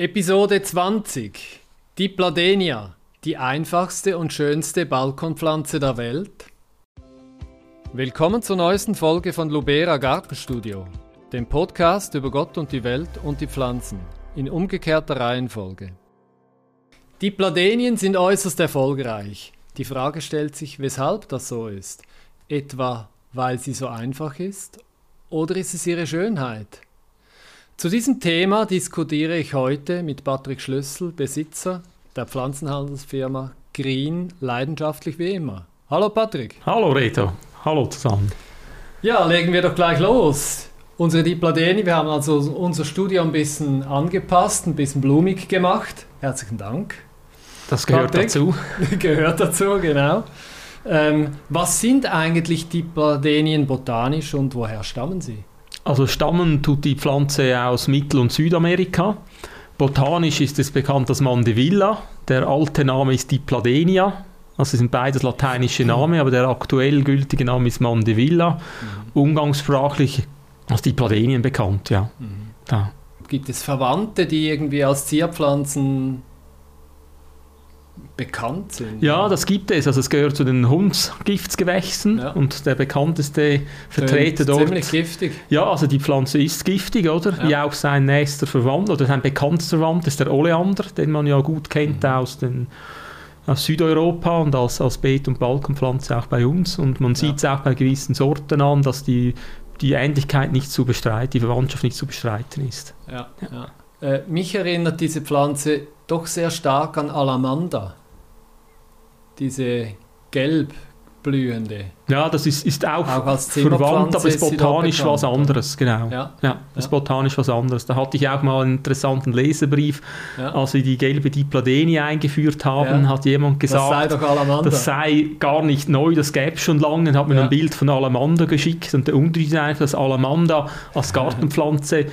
Episode 20. Die Pladenia, die einfachste und schönste Balkonpflanze der Welt. Willkommen zur neuesten Folge von Lubera Gartenstudio, dem Podcast über Gott und die Welt und die Pflanzen, in umgekehrter Reihenfolge. Die Pladenien sind äußerst erfolgreich. Die Frage stellt sich, weshalb das so ist. Etwa, weil sie so einfach ist? Oder ist es ihre Schönheit? Zu diesem Thema diskutiere ich heute mit Patrick Schlüssel, Besitzer der Pflanzenhandelsfirma Green, leidenschaftlich wie immer. Hallo Patrick. Hallo Reto. Hallo zusammen. Ja, legen wir doch gleich los. Unsere Dipladeni, wir haben also unser Studio ein bisschen angepasst, ein bisschen blumig gemacht. Herzlichen Dank. Das gehört Patrick. dazu. gehört dazu, genau. Ähm, was sind eigentlich Dipladenien botanisch und woher stammen sie? Also stammen tut die Pflanze aus Mittel- und Südamerika. Botanisch ist es bekannt als Mandevilla. Der alte Name ist Dipladenia. Also sind beides lateinische Namen, aber der aktuell gültige Name ist Mandevilla. Mhm. Umgangssprachlich als Dipladenien bekannt, ja. Mhm. ja. Gibt es Verwandte, die irgendwie als Zierpflanzen bekannt sind. Ja, das gibt es. Also es gehört zu den Hundsgiftsgewächsen ja. und der bekannteste Vertreter dort. Ziemlich giftig. Ja, also die Pflanze ist giftig, oder? Ja. Wie auch sein nächster Verwandter oder sein bekanntester Verwandter ist der Oleander, den man ja gut kennt mhm. aus den aus Südeuropa und als, als Beet- und Balkenpflanze auch bei uns. Und man sieht es auch bei gewissen Sorten an, dass die, die Ähnlichkeit nicht zu bestreiten, die Verwandtschaft nicht zu bestreiten ist. Ja, ja. Äh, mich erinnert diese Pflanze doch sehr stark an Alamanda diese gelb blühende. Ja, das ist, ist auch, auch verwandt, aber ist botanisch was anderes, genau. Ja, ja ist botanisch was anderes. Da hatte ich auch mal einen interessanten Leserbrief, ja. als wir die gelbe Dipladenie eingeführt haben, ja. hat jemand gesagt, das sei doch. Das sei gar nicht neu, das gäbe es schon lange, und hat mir ja. ein Bild von Alamander geschickt und der Unterschied ist einfach, dass Alamander als Gartenpflanze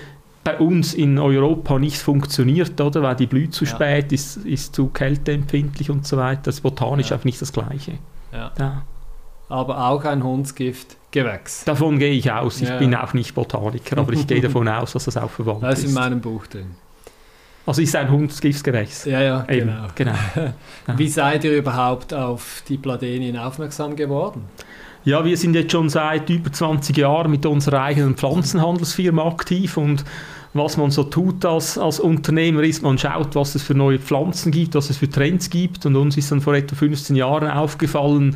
bei uns in Europa nicht funktioniert, oder? Weil die blüht zu ja. spät, ist, ist zu kälteempfindlich und so weiter. Das ist botanisch ja. einfach nicht das Gleiche. Ja. ja. Aber auch ein Hundsgiftgewächs. Davon gehe ich aus. Ich bin auch nicht Botaniker, aber ich gehe davon aus, dass das auch verwandt ist. Das ist in meinem Buch drin. Also ist ein Hundsgiftgewächs. Ja, ja, Eben, genau. genau. Wie seid ihr überhaupt auf die Pladenien aufmerksam geworden? Ja, wir sind jetzt schon seit über 20 Jahren mit unserer eigenen Pflanzenhandelsfirma aktiv und was man so tut als, als Unternehmer ist, man schaut, was es für neue Pflanzen gibt, was es für Trends gibt. Und uns ist dann vor etwa 15 Jahren aufgefallen,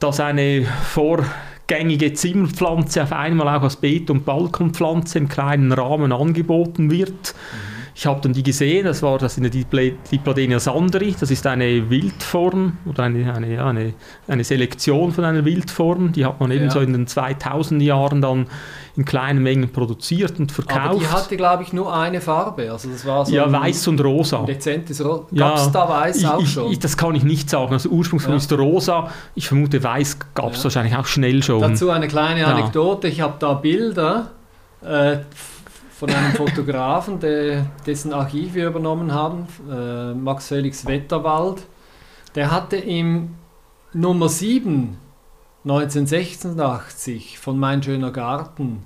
dass eine vorgängige Zimmerpflanze auf einmal auch als Beet- und Balkonpflanze im kleinen Rahmen angeboten wird. Mhm ich habe dann die gesehen, das war das in der Dipladenia sandri, das ist eine Wildform oder eine, eine, eine, eine Selektion von einer Wildform, die hat man eben ja. so in den 2000 Jahren dann in kleinen Mengen produziert und verkauft. Aber die hatte, glaube ich, nur eine Farbe, also das war so Ja, weiß und rosa. Dezentes Rosa. Gab es ja, da weiß ich, auch ich, schon? Ich, das kann ich nicht sagen, also ursprünglich ja. ist rosa, ich vermute weiß gab es wahrscheinlich auch schnell schon. Dazu eine kleine Anekdote, ich habe da Bilder äh, von einem Fotografen, der, dessen Archiv wir übernommen haben, äh, Max Felix Wetterwald. Der hatte im Nummer 7 1986 von Mein schöner Garten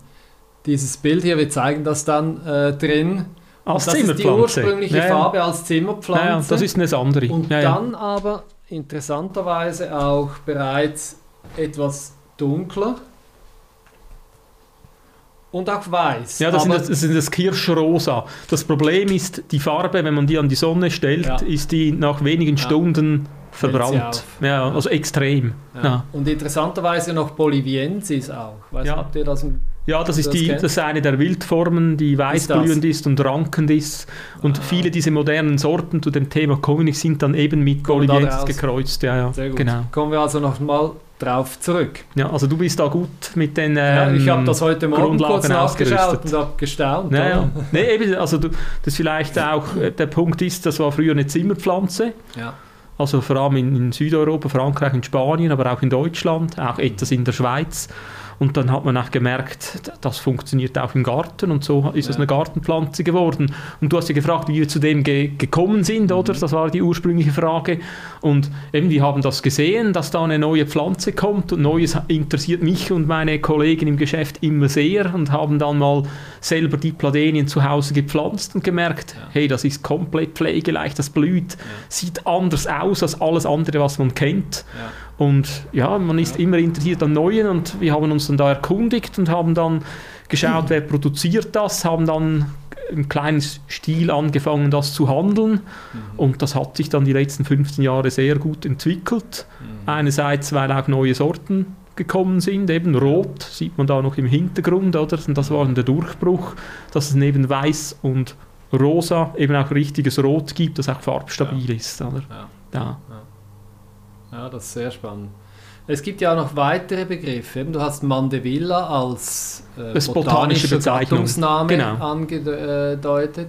dieses Bild hier, wir zeigen das dann äh, drin. Als das ist die ursprüngliche ja, Farbe als Zimmerpflanze. Ja, das ist eine andere. Und dann aber interessanterweise auch bereits etwas dunkler und auch weiß. Ja, das, sind das, das, ist das Kirschrosa. Das Problem ist, die Farbe, wenn man die an die Sonne stellt, ja. ist die nach wenigen ja. Stunden verbrannt. Ja, also extrem. Ja. Und interessanterweise noch Boliviensis auch. Weiß, ja. Habt ihr das ja, das ist, die, das ist eine der Wildformen, die weißblühend ist, ist und rankend ist. Und ah. viele dieser modernen Sorten zu dem Thema König sind dann eben mit Boliviensis gekreuzt. Ja, ja. Sehr gut. Genau. Kommen wir also nochmal drauf zurück. Ja, also du bist da gut mit den ähm, ja, Ich habe das heute Morgen kurz nachgeschaut und habe gestaunt. Ja, ja. Nee, eben, also du, das vielleicht auch, äh, der Punkt ist, das war früher eine Zimmerpflanze. Ja. Also vor allem in, in Südeuropa, Frankreich und Spanien, aber auch in Deutschland, auch etwas in der Schweiz. Und dann hat man auch gemerkt, das funktioniert auch im Garten und so ist es eine Gartenpflanze geworden. Und du hast ja gefragt, wie wir zu dem ge gekommen sind, oder? Das war die ursprüngliche Frage. Und eben, wir haben das gesehen, dass da eine neue Pflanze kommt und Neues interessiert mich und meine Kollegen im Geschäft immer sehr und haben dann mal selber die Pladenien zu Hause gepflanzt und gemerkt, ja. hey, das ist komplett pflegeleicht, das blüht, ja. sieht anders aus als alles andere, was man kennt. Und ja, man ist immer interessiert an Neuen und wir haben uns dann da erkundigt und haben dann geschaut, wer produziert das, haben dann im kleinen Stil angefangen, das zu handeln. Mhm. Und das hat sich dann die letzten 15 Jahre sehr gut entwickelt. Mhm. Einerseits, weil auch neue Sorten gekommen sind, eben rot, sieht man da noch im Hintergrund, oder? Und das war der Durchbruch, dass es neben weiß und rosa eben auch richtiges Rot gibt, das auch farbstabil ja. ist, oder? Ja. ja. Ja, das ist sehr spannend. Es gibt ja auch noch weitere Begriffe. Du hast Mandevilla als äh, botanische Bezeichnungsname genau. angedeutet.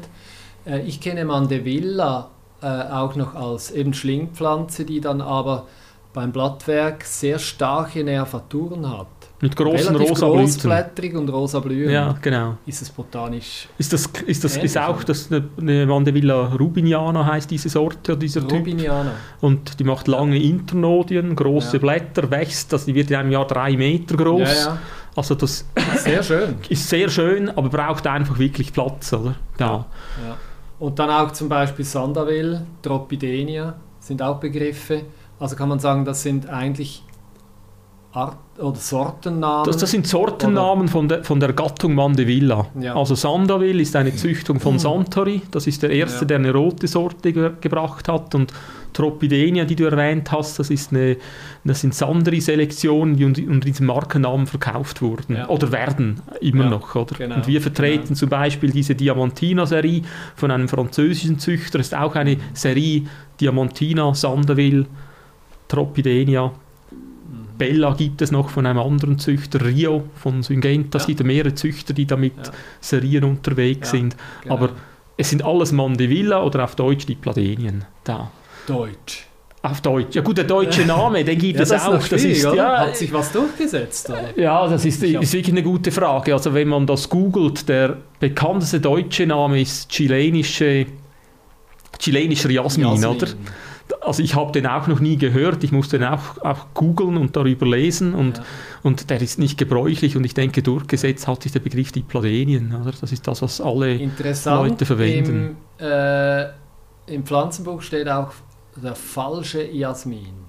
Äh, ich kenne Mandevilla äh, auch noch als eben Schlingpflanze, die dann aber beim Blattwerk sehr starke Nervaturen hat. Mit großen rosa großblättrig und rosa Blüten. Ja, genau. Ist es botanisch. Ist das, ist das ist auch das eine Mandevilla rubiniana heißt diese Sorte dieser Rubiniana. Typ. Und die macht lange Internodien, große ja. Blätter, wächst, also die wird in einem Jahr drei Meter groß. Ja, ja. Also das sehr schön. ist sehr schön, aber braucht einfach wirklich Platz, oder? Ja. ja. Und dann auch zum Beispiel Sandavel, Tropidenia sind auch Begriffe. Also kann man sagen, das sind eigentlich Art oder Sortennamen? Das, das sind Sortennamen von der, von der Gattung Mandevilla. Ja. Also Sandaville ist eine Züchtung von Santori. Das ist der erste, ja. der eine rote Sorte ge gebracht hat. Und Tropidenia, die du erwähnt hast, das, ist eine, das sind Sandri-Selektionen, die unter diesem Markennamen verkauft wurden. Ja. Oder werden immer noch. Oder? Genau. Und wir vertreten genau. zum Beispiel diese Diamantina-Serie von einem französischen Züchter. Das ist auch eine Serie Diamantina, Sandaville, Tropidenia Bella gibt es noch von einem anderen Züchter, Rio von Syngenta, ja. es gibt mehrere Züchter, die da mit ja. Serien unterwegs ja, sind. Genau. Aber es sind alles Mandevilla oder auf Deutsch die Pladenien da. Deutsch. Auf Deutsch. Ja gut, der deutsche Name, den gibt ja, es auch. Das ist, ja, Hat sich was durchgesetzt? Oder? Ja, das ist, ist wirklich eine gute Frage. Also wenn man das googelt, der bekannteste deutsche Name ist chilenische, chilenischer Jasmin, Jasmin. oder? Also ich habe den auch noch nie gehört, ich musste den auch, auch googeln und darüber lesen und, ja. und der ist nicht gebräuchlich und ich denke, durchgesetzt hat sich der Begriff Diplodenien. Oder? Das ist das, was alle Leute verwenden. Im, äh, Im Pflanzenbuch steht auch der falsche Jasmin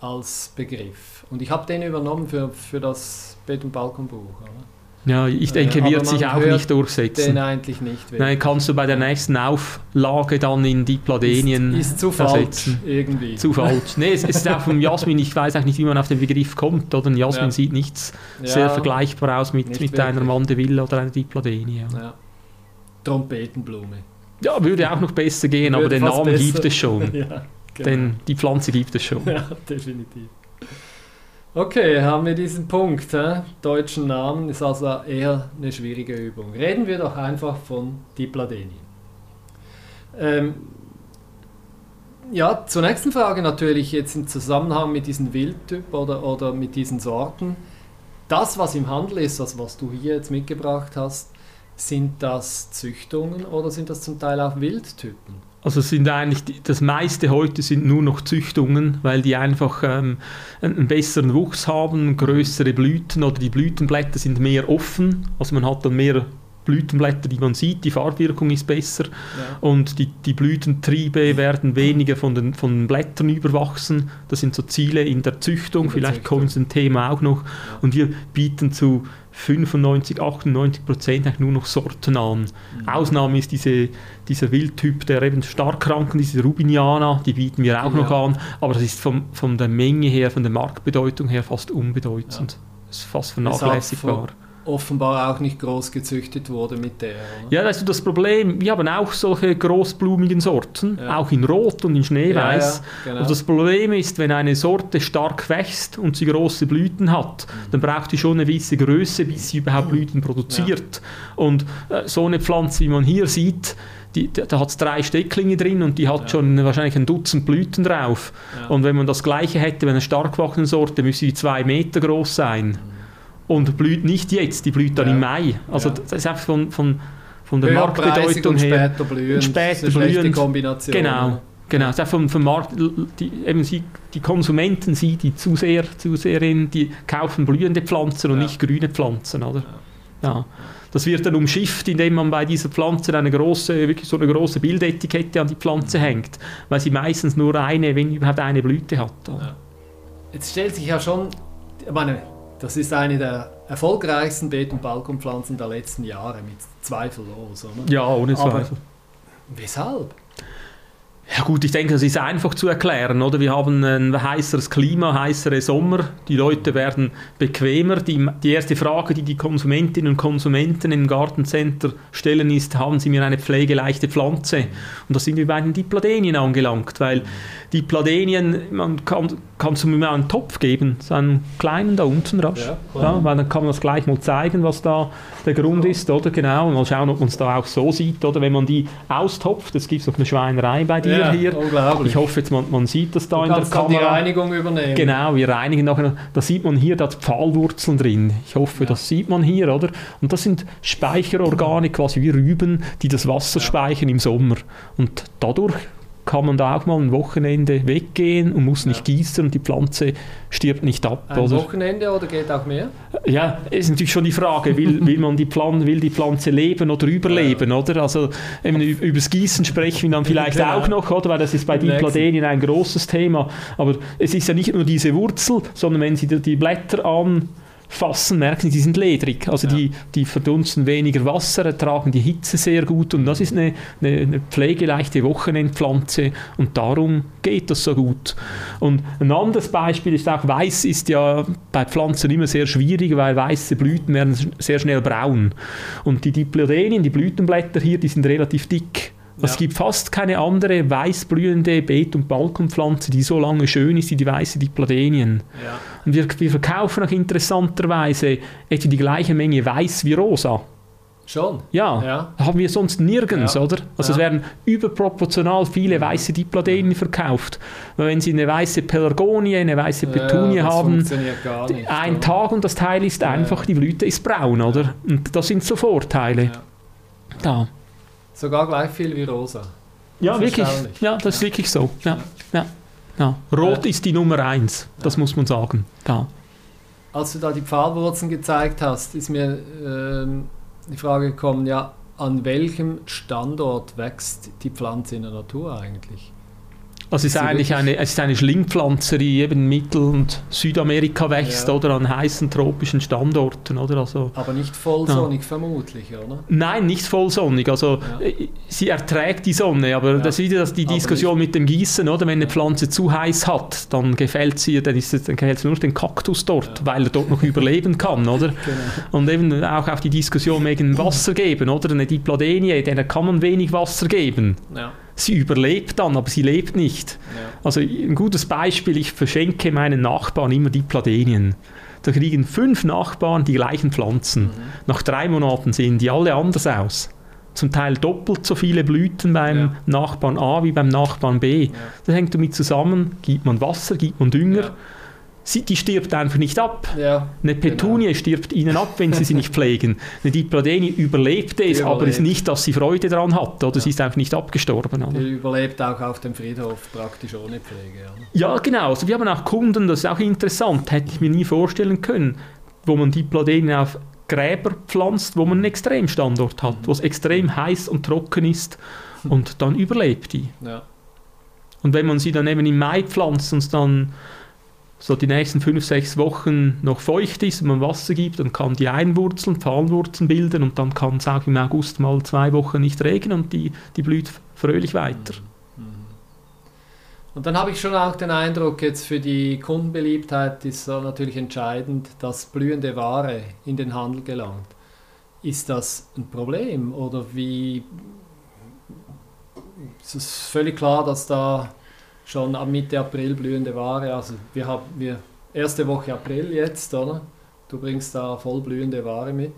als Begriff. Und ich habe den übernommen für, für das Bett- und Balkonbuch. Oder? Ja, ich denke, äh, wird sich auch nicht durchsetzen. Eigentlich nicht. Nein, kannst du bei der nächsten Auflage dann in die Pladenien ist, ist zu ersetzen. falsch irgendwie. Zu falsch. Nee, es, ist auch vom Jasmin, ich weiß auch nicht, wie man auf den Begriff kommt. Oder? Ein Jasmin ja. sieht nichts ja, sehr vergleichbar aus mit, mit einer Mandeville oder einer Dipladenie. Ja. Trompetenblume. Ja, würde auch noch besser gehen, würde aber den Namen besser. gibt es schon. genau. Denn die Pflanze gibt es schon. Ja, definitiv. Okay, haben wir diesen Punkt. Hä? Deutschen Namen ist also eher eine schwierige Übung. Reden wir doch einfach von Dipladeni. Ähm, ja, zur nächsten Frage natürlich jetzt im Zusammenhang mit diesem Wildtyp oder, oder mit diesen Sorten. Das, was im Handel ist, das, was du hier jetzt mitgebracht hast, sind das Züchtungen oder sind das zum Teil auch Wildtypen? Also sind eigentlich die, das meiste heute sind nur noch Züchtungen, weil die einfach ähm, einen besseren Wuchs haben, größere Blüten oder die Blütenblätter sind mehr offen, also man hat dann mehr Blütenblätter, die man sieht, die Farbwirkung ist besser ja. und die, die Blütentriebe werden weniger von den, von den Blättern überwachsen. Das sind so Ziele in der Züchtung, in der vielleicht Züchtung. kommen Sie ein Thema auch noch. Ja. Und wir bieten zu 95, 98 Prozent eigentlich nur noch Sorten an. Mhm. Ausnahme ist diese, dieser Wildtyp der eben Starkkranken, diese Rubiniana, die bieten wir auch ja. noch an, aber das ist vom, von der Menge her, von der Marktbedeutung her fast unbedeutend. Das ist fast vernachlässigbar offenbar auch nicht groß gezüchtet wurde mit der. Oder? Ja, das ist das Problem. Wir haben auch solche großblumigen Sorten, ja. auch in Rot und in Schneeweiß. Ja, ja, genau. Und das Problem ist, wenn eine Sorte stark wächst und sie große Blüten hat, mhm. dann braucht sie schon eine gewisse Größe, bis sie überhaupt mhm. Blüten produziert. Und äh, so eine Pflanze, wie man hier sieht, die, da hat es drei Stecklinge drin und die hat ja. schon wahrscheinlich ein Dutzend Blüten drauf. Ja. Und wenn man das gleiche hätte, wenn eine stark wachsende Sorte, müsste die zwei Meter groß sein. Und blüht nicht jetzt, die blüht dann Ja. im Mai. Also Ja. das ist einfach von, von, von der Marktbedeutung und her. später blühend. Später Das blühend. Kombination. Genau. Genau, ist auch vom, vom Markt, die, eben sie, die Konsumenten, sie, die Zuseher, Zuseherinnen, die kaufen blühende Pflanzen und Ja. nicht grüne Pflanzen, oder? Ja. Das wird dann umschifft, indem man bei dieser Pflanze eine große, wirklich so eine große Bildetikette an die Pflanze Mhm. hängt, weil sie meistens nur eine, wenn überhaupt eine Blüte hat. Jetzt stellt sich ja schon, ich meine, das ist eine der erfolgreichsten Beet- und Balkonpflanzen der letzten Jahre, mit zweifellos, oder? Ja, ohne Aber- Zweifel. Weshalb? Ja gut, ich denke, das ist einfach zu erklären, oder? Wir haben ein heißeres Klima, heißere Sommer, die Leute werden bequemer. Die, die erste Frage, die die Konsumentinnen und Konsumenten im Gartencenter stellen, ist, haben sie mir eine pflegeleichte Pflanze? Und da sind wir bei den Dipladenien angelangt, weil die Pladenien, man kann, kannst du mir mal einen Topf geben, so einen kleinen da unten rasch. Ja, Ja, weil dann kann man das gleich mal zeigen, was da der Grund ist, oder? Genau, und mal schauen, ob man es da auch so sieht, oder? Wenn man die austopft, es gibt noch eine Schweinerei bei dir ja, hier. Unglaublich. Ich hoffe jetzt, man, man sieht das da du in der kannst dann die Kamera. Reinigung übernehmen. Genau, wir reinigen nachher. Da sieht man hier, da hat Pfahlwurzeln drin. Ich hoffe, Ja. das sieht man hier, oder? Und das sind Speicherorgane, quasi wie Rüben, die das Wasser Ja. speichern im Sommer. Und dadurch kann man da auch mal ein Wochenende weggehen und muss nicht Ja. gießen und die Pflanze stirbt nicht ab, Ein oder? Wochenende oder geht auch mehr? Ja, ist natürlich schon die Frage, will, will man die Pflanze, will die Pflanze leben oder überleben, oder? Also eben, ü- über das Gießen sprechen wir dann vielleicht Genau. auch noch, oder? Weil das ist bei. Dipladenien ein großes Thema. Aber es ist ja nicht nur diese Wurzel, sondern wenn Sie die, Blätter anfassen, merken Sie, die sind ledrig. Also Ja. die, die verdunsten weniger Wasser, ertragen die Hitze sehr gut und das ist eine, eine, eine pflegeleichte Wochenendpflanze und darum geht das so gut. Und ein anderes Beispiel ist auch, Weiß ist ja bei Pflanzen immer sehr schwierig, weil weiße Blüten werden sehr schnell braun. Und die Diplodenien, die Blütenblätter hier, die sind relativ dick. Es Ja. gibt fast keine andere weißblühende Beet- und Balkonpflanze, die so lange schön ist wie die weiße Diplodenien. Ja. Und wir, wir verkaufen auch interessanterweise etwa die gleiche Menge weiß wie rosa. Schon? Ja, Ja. haben wir sonst nirgends, Ja. oder? Also es Ja. werden überproportional viele weiße Diplodenien verkauft. Weil wenn Sie eine weiße Pelargonie, eine weiße Petunie haben, nicht. ein oder? Tag und das Teil ist einfach, die Blüte ist braun, oder? Und das sind so Vorteile. Da. Sogar gleich viel wie rosa. Ja, Das wirklich. Ja, das ist wirklich so. Ja, ja, ja. Rot ist die Nummer eins, das muss man sagen. Da. Als du da die Pfahlwurzeln gezeigt hast, ist mir ähm, die Frage gekommen, ja, an welchem Standort wächst die Pflanze in der Natur eigentlich? Also es ist eigentlich eine, es ist eine Schlingpflanze, die eben Mittel- und Südamerika wächst Ja. oder an heißen tropischen Standorten. Oder? Also, Aber nicht vollsonnig vermutlich, oder? nein, nicht vollsonnig. Also Ja. äh, sie erträgt die Sonne, aber Ja. das ist wieder das- die Aber Diskussion mit dem Gießen, oder? Wenn eine Pflanze zu heiß hat, dann gefällt sie, dann, ist dann gefällt sie nur den Kaktus dort, Ja. weil er dort noch überleben kann, oder? Genau. Und eben auch auf die Diskussion wegen Wasser geben, oder? Eine Dipladenie, der kann man wenig Wasser geben. Ja, Sie überlebt dann, aber sie lebt nicht. ja. Also ein gutes Beispiel, ich verschenke meinen Nachbarn immer Dipladenien. Da kriegen fünf Nachbarn die gleichen Pflanzen. Mhm. Nach drei Monaten sehen die alle anders aus. Zum Teil doppelt so viele Blüten beim Ja. Nachbarn A wie beim Nachbarn B. Ja. Das hängt damit zusammen, gibt man Wasser, gibt man Dünger. Sie, die stirbt einfach nicht ab. Ja, Eine Petunie stirbt ihnen ab, wenn sie sie nicht pflegen. Eine Dipladenie überlebt es, aber es überlebt. nicht, dass sie Freude daran hat. Oder Ja. sie ist einfach nicht abgestorben. Oder? die überlebt auch auf dem Friedhof praktisch ohne Pflege. Oder? Ja, genau. Also wir haben auch Kunden, das ist auch interessant, hätte ich mir nie vorstellen können, wo man Diplodenien auf Gräber pflanzt, wo man einen Extremstandort hat, wo es extrem heiß und trocken ist und dann überlebt die. Ja. Und wenn man sie dann eben im Mai pflanzt und dann so die nächsten fünf, sechs Wochen noch feucht ist und man Wasser gibt, dann kann die Einwurzeln, Pfahlwurzeln bilden und dann kann es auch im August mal zwei Wochen nicht regnen und die, die blüht fröhlich weiter. Mhm. Und dann habe ich schon auch den Eindruck, jetzt für die Kundenbeliebtheit ist natürlich entscheidend, dass blühende Ware in den Handel gelangt. Ist das ein Problem oder wie? Es ist völlig klar, dass da schon ab Mitte April blühende Ware, also wir haben wir erste Woche April jetzt, oder? Du bringst da voll blühende Ware mit.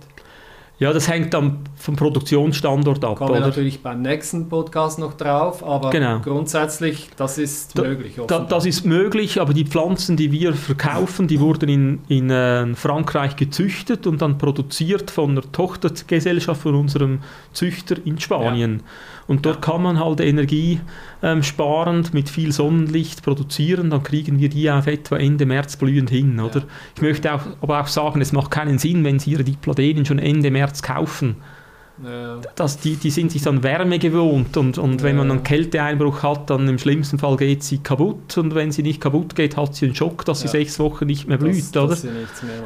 Ja, das hängt dann vom Produktionsstandort ab. Kommen wir natürlich beim nächsten Podcast noch drauf, aber genau. grundsätzlich, das ist da, möglich. Da, das ist möglich, aber die Pflanzen, die wir verkaufen, die wurden in, in äh, Frankreich gezüchtet und dann produziert von der Tochtergesellschaft von unserem Züchter in Spanien. Ja. Und dort kann man halt Energie ähm, sparend mit viel Sonnenlicht produzieren, dann kriegen wir die auf etwa Ende März blühend hin. Oder? Ja. Ich möchte auch, aber auch sagen, es macht keinen Sinn, wenn Sie Ihre Diplodenien schon Ende März kaufen. Ja. Das, die, die sind sich dann Wärme gewohnt und, und ja. wenn man einen Kälteeinbruch hat, dann im schlimmsten Fall geht sie kaputt und wenn sie nicht kaputt geht, hat sie einen Schock, dass sie sechs Wochen nicht mehr blüht. Das, oder?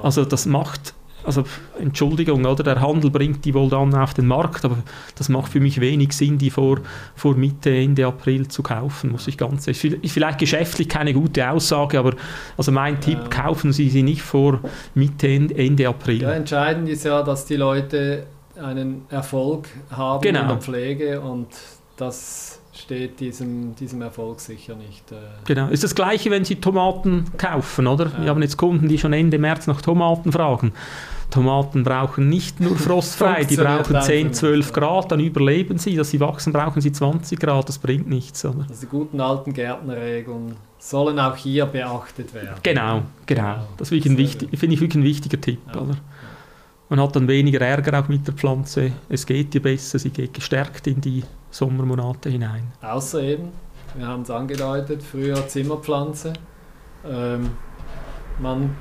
Also das macht also Entschuldigung, oder? Der Handel bringt die wohl dann auf den Markt, aber das macht für mich wenig Sinn, die vor, vor Mitte, Ende April zu kaufen, muss ich ganz Ist vielleicht geschäftlich keine gute Aussage, aber also mein Tipp, ja. kaufen Sie sie nicht vor Mitte, Ende April. Ja, entscheidend ist ja, dass die Leute einen Erfolg haben genau. in der Pflege und das steht diesem, diesem Erfolg sicher nicht. Äh genau, ist das gleiche, wenn Sie Tomaten kaufen, oder? Ja. Wir haben jetzt Kunden, die schon Ende März nach Tomaten fragen. Tomaten brauchen nicht nur frostfrei, die brauchen 10, 12 Grad, dann überleben sie. Dass sie wachsen, brauchen sie 20 Grad, das bringt nichts. Oder? Also die guten alten Gärtnerregeln sollen auch hier beachtet werden. Genau, genau. Das finde ich wirklich ein wichtiger Tipp. Ja. Oder? Man hat dann weniger Ärger auch mit der Pflanze. Es geht ihr besser, sie geht gestärkt in die Sommermonate hinein. Außer eben, wir haben es angedeutet, früher Zimmerpflanze. Ähm, man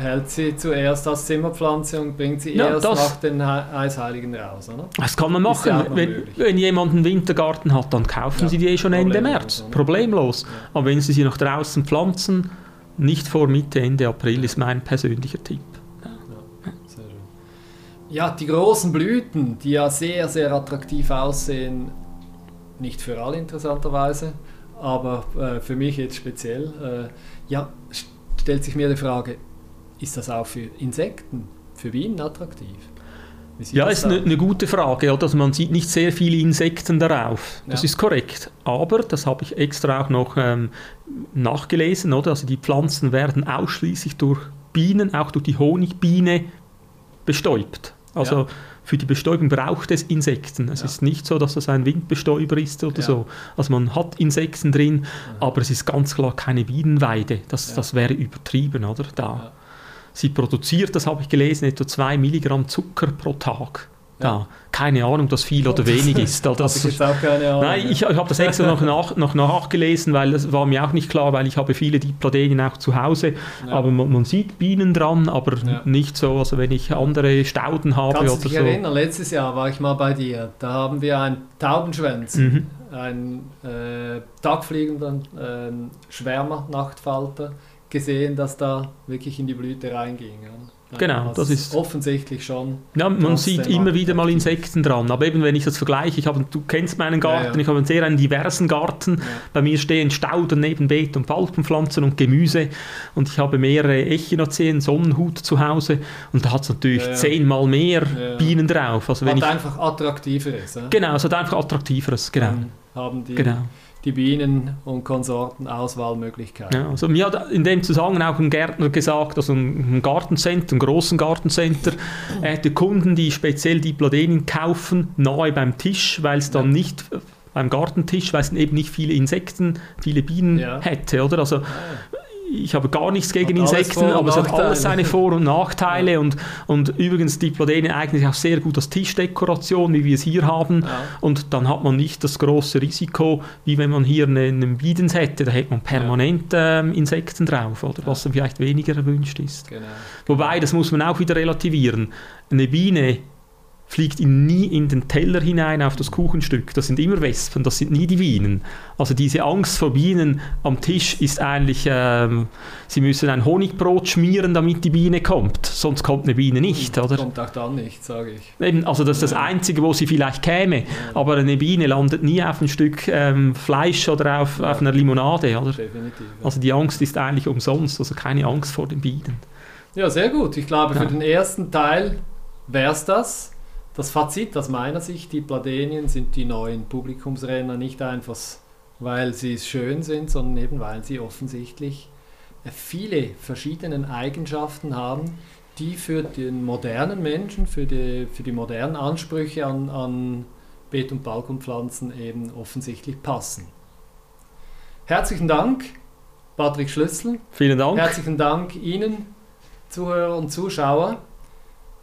hält sie zuerst als Zimmerpflanze und bringt sie ja, erst nach den Eisheiligen raus, oder? Das kann man machen. Ja wenn, wenn, jemand einen Wintergarten hat, dann kaufen ja, Sie die eh schon Ende März. Oder? Problemlos. Aber wenn Sie sie noch draußen pflanzen, nicht vor Mitte, Ende April ist mein persönlicher Tipp. Ja, die großen Blüten, die ja sehr, sehr attraktiv aussehen, nicht für alle interessanterweise, aber äh, für mich jetzt speziell, äh, ja, stellt sich mir die Frage, ist das auch für Insekten, für Bienen attraktiv? Ja, ist eine, eine, gute Frage. Also man sieht nicht sehr viele Insekten darauf. Das ja. ist korrekt. Aber, das habe ich extra auch noch ähm, nachgelesen, oder? also die Pflanzen werden ausschließlich durch Bienen, auch durch die Honigbiene bestäubt. Also ja. für die Bestäubung braucht es Insekten. Es ja. ist nicht so, dass das ein Windbestäuber ist oder so. Also man hat Insekten drin, aber es ist ganz klar keine Bienenweide. Das, das wäre übertrieben, oder? Da. Sie produziert, das habe ich gelesen, etwa 2 Milligramm Zucker pro Tag. Ja. Keine Ahnung, dass viel oder wenig ist. Das, ich auch keine Ahnung. Nein, ich, ich habe das extra noch, nach, noch nachgelesen, weil das war mir auch nicht klar, weil ich habe viele Diplodenien auch zu Hause. Ja. Aber man, man, sieht Bienen dran, aber ja. nicht so, also wenn ich andere Stauden habe Kannst oder du dich so. erinnern, letztes Jahr war ich mal bei dir. Da haben wir einen Taubenschwänz, mhm. einen äh, tagfliegenden äh, Schwärmer, Nachtfalter gesehen, dass da wirklich in die Blüte reinging. Ja. Genau, das ist offensichtlich schon. Ja, man sieht immer wieder mal Insekten dran. Aber eben, wenn ich das vergleiche, ich habe, du kennst meinen Garten, ja, ja. ich habe einen sehr einen diversen Garten. Bei mir stehen Stauden neben Beet- und Palmenpflanzen und Gemüse. Und ich habe mehrere Echinaceen, Sonnenhut zu Hause. Und da hat es natürlich zehnmal mehr Bienen drauf. Also wenn hat ich, einfach attraktiveres. Genau, es hat einfach attraktiveres. Genau. Haben die genau die Bienen und Konsorten Auswahlmöglichkeiten. Ja, also mir hat in dem Zusammenhang auch ein Gärtner gesagt, also ein Gartencenter, einen großen Gartencenter, er hätte Kunden, die speziell die Pladenien kaufen, nahe beim Tisch, weil es dann ja. nicht beim Gartentisch, weil es eben nicht viele Insekten, viele Bienen ja. hätte, oder? Also ich habe gar nichts gegen Insekten, aber es hat alles seine Vor- und Nachteile. Ja. Und, und übrigens, Diplodene eignet sich auch sehr gut als Tischdekoration, wie wir es hier haben. Ja. Und dann hat man nicht das große Risiko, wie wenn man hier einen Bidens hätte. Da hätte man permanent ja. ähm, Insekten drauf, oder was dann vielleicht weniger erwünscht ist. Genau. Wobei, das muss man auch wieder relativieren. Eine Biene fliegt ihn nie in den Teller hinein auf das Kuchenstück. Das sind immer Wespen, das sind nie die Bienen. Also diese Angst vor Bienen am Tisch ist eigentlich, ähm, sie müssen ein Honigbrot schmieren, damit die Biene kommt. Sonst kommt eine Biene nicht, oder? Kommt auch dann nicht, sage ich. Eben, also das ist das Einzige, wo sie vielleicht käme. Ja. Aber eine Biene landet nie auf ein Stück ähm, Fleisch oder auf, ja. auf einer Limonade, oder? Definitiv. Ja. Also die Angst ist eigentlich umsonst, also keine Angst vor den Bienen. Ja, sehr gut. Ich glaube, für den ersten Teil wäre es das. Das Fazit aus meiner Sicht, die Pladenien sind die neuen Publikumsrenner nicht einfach, weil sie schön sind, sondern eben weil sie offensichtlich viele verschiedene Eigenschaften haben, die für den modernen Menschen, für die, für die modernen Ansprüche an, an Beet- und Balkonpflanzen eben offensichtlich passen. Herzlichen Dank, Patrick Schlüssel. Vielen Dank. Herzlichen Dank Ihnen, Zuhörer und Zuschauer.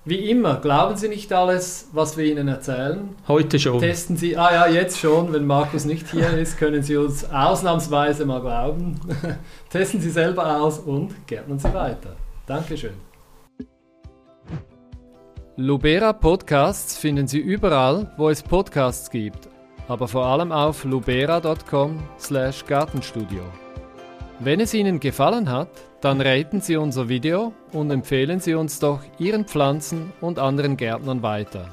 Wie immer, glauben Sie nicht alles, was wir Ihnen erzählen. Heute schon. Testen Sie, ah ja, jetzt schon, wenn Markus nicht hier ist, können Sie uns ausnahmsweise mal glauben. Testen Sie selber aus und gärtnern Sie weiter. Dankeschön. Lubera Podcasts finden Sie überall, wo es Podcasts gibt, aber vor allem auf lubera.com/gartenstudio. Wenn es Ihnen gefallen hat, dann raten Sie unser Video und empfehlen Sie uns doch Ihren Pflanzen und anderen Gärtnern weiter.